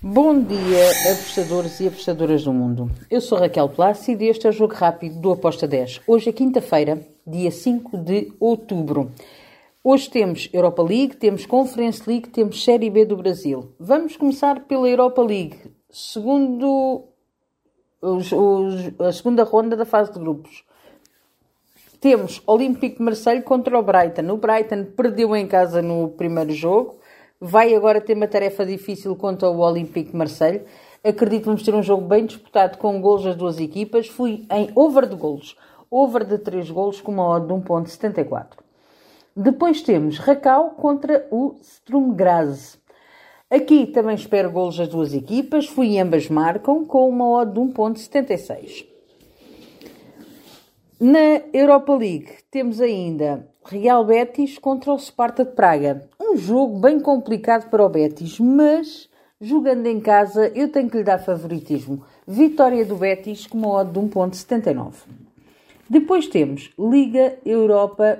Bom dia, apostadores e apostadoras do mundo. Eu sou Raquel Plácido e este é o Jogo Rápido do Aposta 10. Hoje é quinta-feira, dia 5 de outubro. Hoje temos Europa League, temos Conference League, temos Série B do Brasil. Vamos começar pela Europa League, segundo os, os, a segunda ronda da fase de grupos. Temos Olympique Marseille contra o Brighton. O Brighton perdeu em casa no primeiro jogo vai agora ter uma tarefa difícil contra o Olympique Marseille. Acredito que vamos ter um jogo bem disputado com golos das duas equipas. Fui em over de golos, over de 3 golos com uma odd de 1.74. Depois temos Racau contra o Sturm Graz. Aqui também espero golos das duas equipas. Fui ambas marcam com uma odd de 1.76. Na Europa League temos ainda Real Betis contra o Sparta de Praga. Um jogo bem complicado para o Betis, mas jogando em casa eu tenho que lhe dar favoritismo. Vitória do Betis com uma odd de 1.79. Depois temos Liga Europa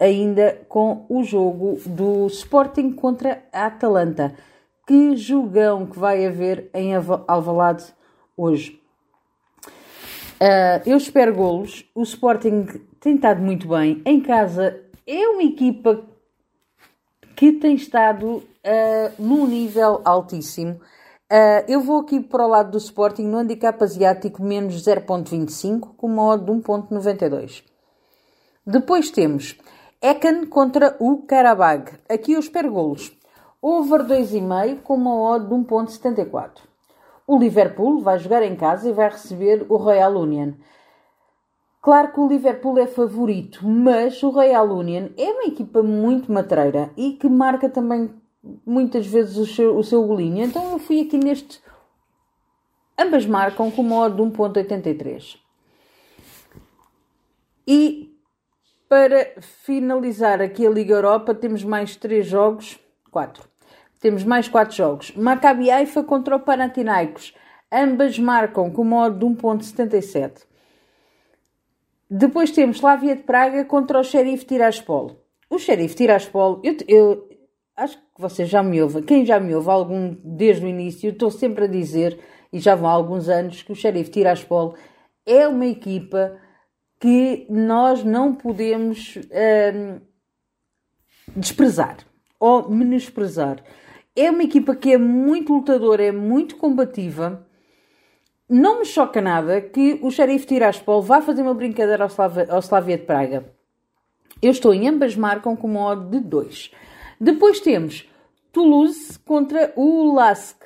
ainda com o jogo do Sporting contra a Atalanta. Que jogão que vai haver em Alvalade hoje. Uh, eu espero golos. O Sporting tem estado muito bem. Em casa é uma equipa que tem estado uh, num nível altíssimo. Uh, eu vou aqui para o lado do Sporting no handicap asiático menos 0.25 com uma odd de 1.92. Depois temos Ekan contra o Karabag. Aqui eu espero golos. Over 2,5 com uma odd de 1.74. O Liverpool vai jogar em casa e vai receber o Royal Union. Claro que o Liverpool é favorito, mas o Royal Union é uma equipa muito matreira e que marca também muitas vezes o seu, o seu golinho. Então eu fui aqui neste. Ambas marcam com uma odd de 1.83. E para finalizar aqui a Liga Europa, temos mais três jogos. Quatro. Temos mais quatro jogos. Maccabi Haifa contra o Panathinaikos. Ambas marcam com uma odd de 1.77. Depois temos Slavia de Praga contra o Sheriff Tiraspol. O Sheriff Tiraspol, eu, eu acho que vocês já me ouvem. Quem já me ouve algum desde o início, estou sempre a dizer, e já vão há alguns anos, que o Sheriff Tiraspol é uma equipa que nós não podemos hum, desprezar ou menosprezar. É uma equipa que é muito lutadora, é muito combativa. Não me choca nada que o Sheriff Tiraspol vá fazer uma brincadeira ao, ao Slavia de Praga. Eu estou em ambas marcam com uma odd de 2. Depois temos Toulouse contra o Lask.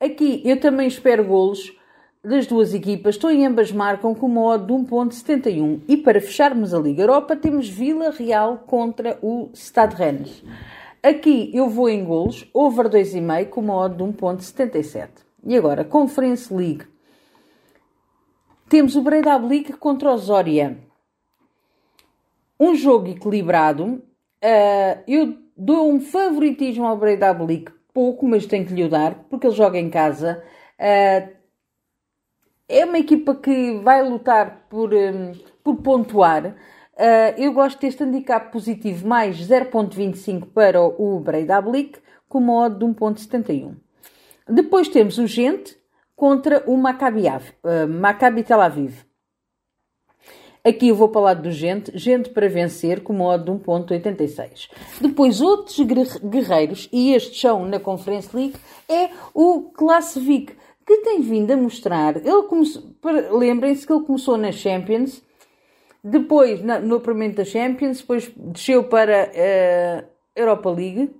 Aqui eu também espero golos das duas equipas. Estou em ambas marcam com uma odd de 1.71. E para fecharmos a Liga Europa temos Vila Real contra o Stade Rennes. Aqui eu vou em golos, over 2,5 com uma odd de 1.77. E agora, Conference League. Temos o Breda League contra o Zoria. Um jogo equilibrado. Uh, eu dou um favoritismo ao Breda League, pouco, mas tenho que lhe dar, porque ele joga em casa. Uh, é uma equipa que vai lutar por, um, por pontuar. Uh, eu gosto deste handicap positivo mais 0.25 para o Breda Blick, com uma de 1.71. Depois temos o Gente contra o Maccabi, uh, Maccabi Tel Aviv. Aqui eu vou para o lado do Gente, Gente para vencer, com uma de 1.86. Depois outros guerreiros, e estes são na Conference League, é o Classic, que tem vindo a mostrar, ele lembrem-se que ele começou na Champions, depois, na, no apuramento da Champions, depois desceu para a uh, Europa League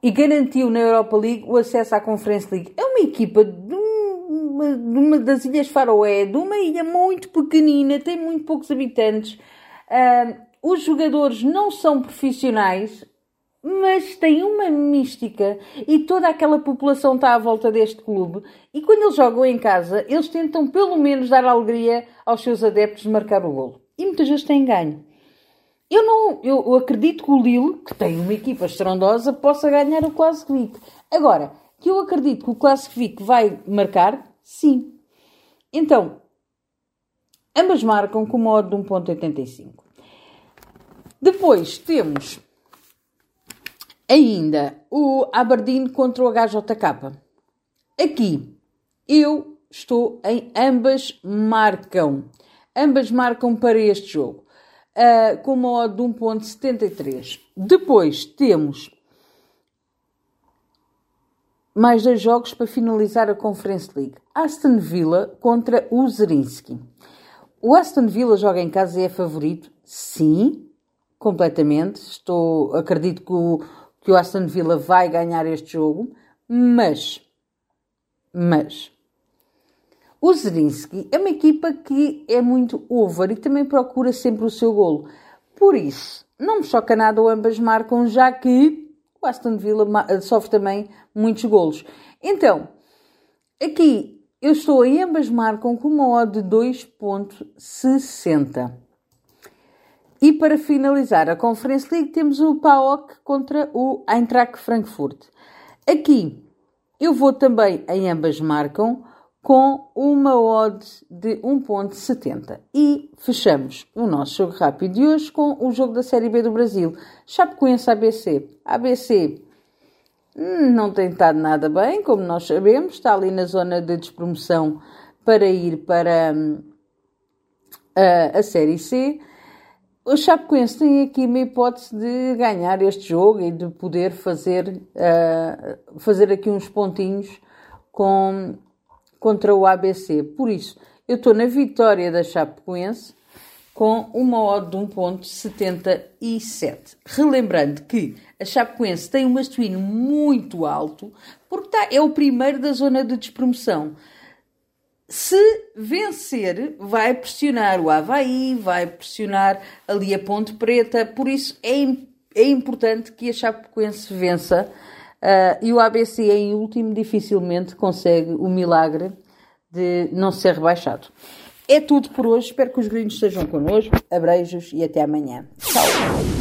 e garantiu na Europa League o acesso à Conference League. É uma equipa de uma, de uma das Ilhas Faroé, de uma ilha muito pequenina, tem muito poucos habitantes. Uh, os jogadores não são profissionais, mas tem uma mística e toda aquela população está à volta deste clube. E quando eles jogam em casa, eles tentam pelo menos dar alegria aos seus adeptos de marcar o golo. E muitas vezes têm ganho. Eu não, eu acredito que o Lille, que tem uma equipa estrondosa, possa ganhar o Classic Agora, que eu acredito que o Classic vai marcar, sim. Então, ambas marcam com modo de 1.85. Depois temos Ainda o Aberdeen contra o HJK. Aqui eu estou em ambas marcam. Ambas marcam para este jogo. Uh, com uma odd de 1.73. Depois temos mais dois jogos para finalizar a Conference League. Aston Villa contra o Zerinski. O Aston Villa joga em casa e é favorito? Sim, completamente. Estou, acredito que o, que o Aston Villa vai ganhar este jogo, mas, mas, o Zerinski é uma equipa que é muito over e também procura sempre o seu golo. Por isso, não me choca nada ou ambas marcam, já que o Aston Villa sofre também muitos golos. Então, aqui eu estou em ambas marcam com uma odd de 2.60. E para finalizar a Conference League temos o PAOK contra o Eintracht Frankfurt. Aqui eu vou também em ambas marcam com uma odd de 1.70. E fechamos o nosso jogo rápido de hoje com o jogo da Série B do Brasil. Chapecoense ABC. ABC hum, não tem estado nada bem, como nós sabemos, está ali na zona de despromoção para ir para hum, a, a Série C. O Chapecoense tem aqui uma hipótese de ganhar este jogo e de poder fazer, uh, fazer aqui uns pontinhos com, contra o ABC. Por isso, eu estou na vitória da Chapecoense com uma odd de 1.77. Relembrando que a Chapecoense tem um masculino muito alto, porque tá, é o primeiro da zona de despromoção. Se vencer, vai pressionar o Havaí, vai pressionar ali a Ponte Preta, por isso é, é importante que a Chapecoense vença. Uh, e o ABC em último dificilmente consegue o milagre de não ser rebaixado. É tudo por hoje. Espero que os gringos estejam connosco. Abreijos e até amanhã. Tchau.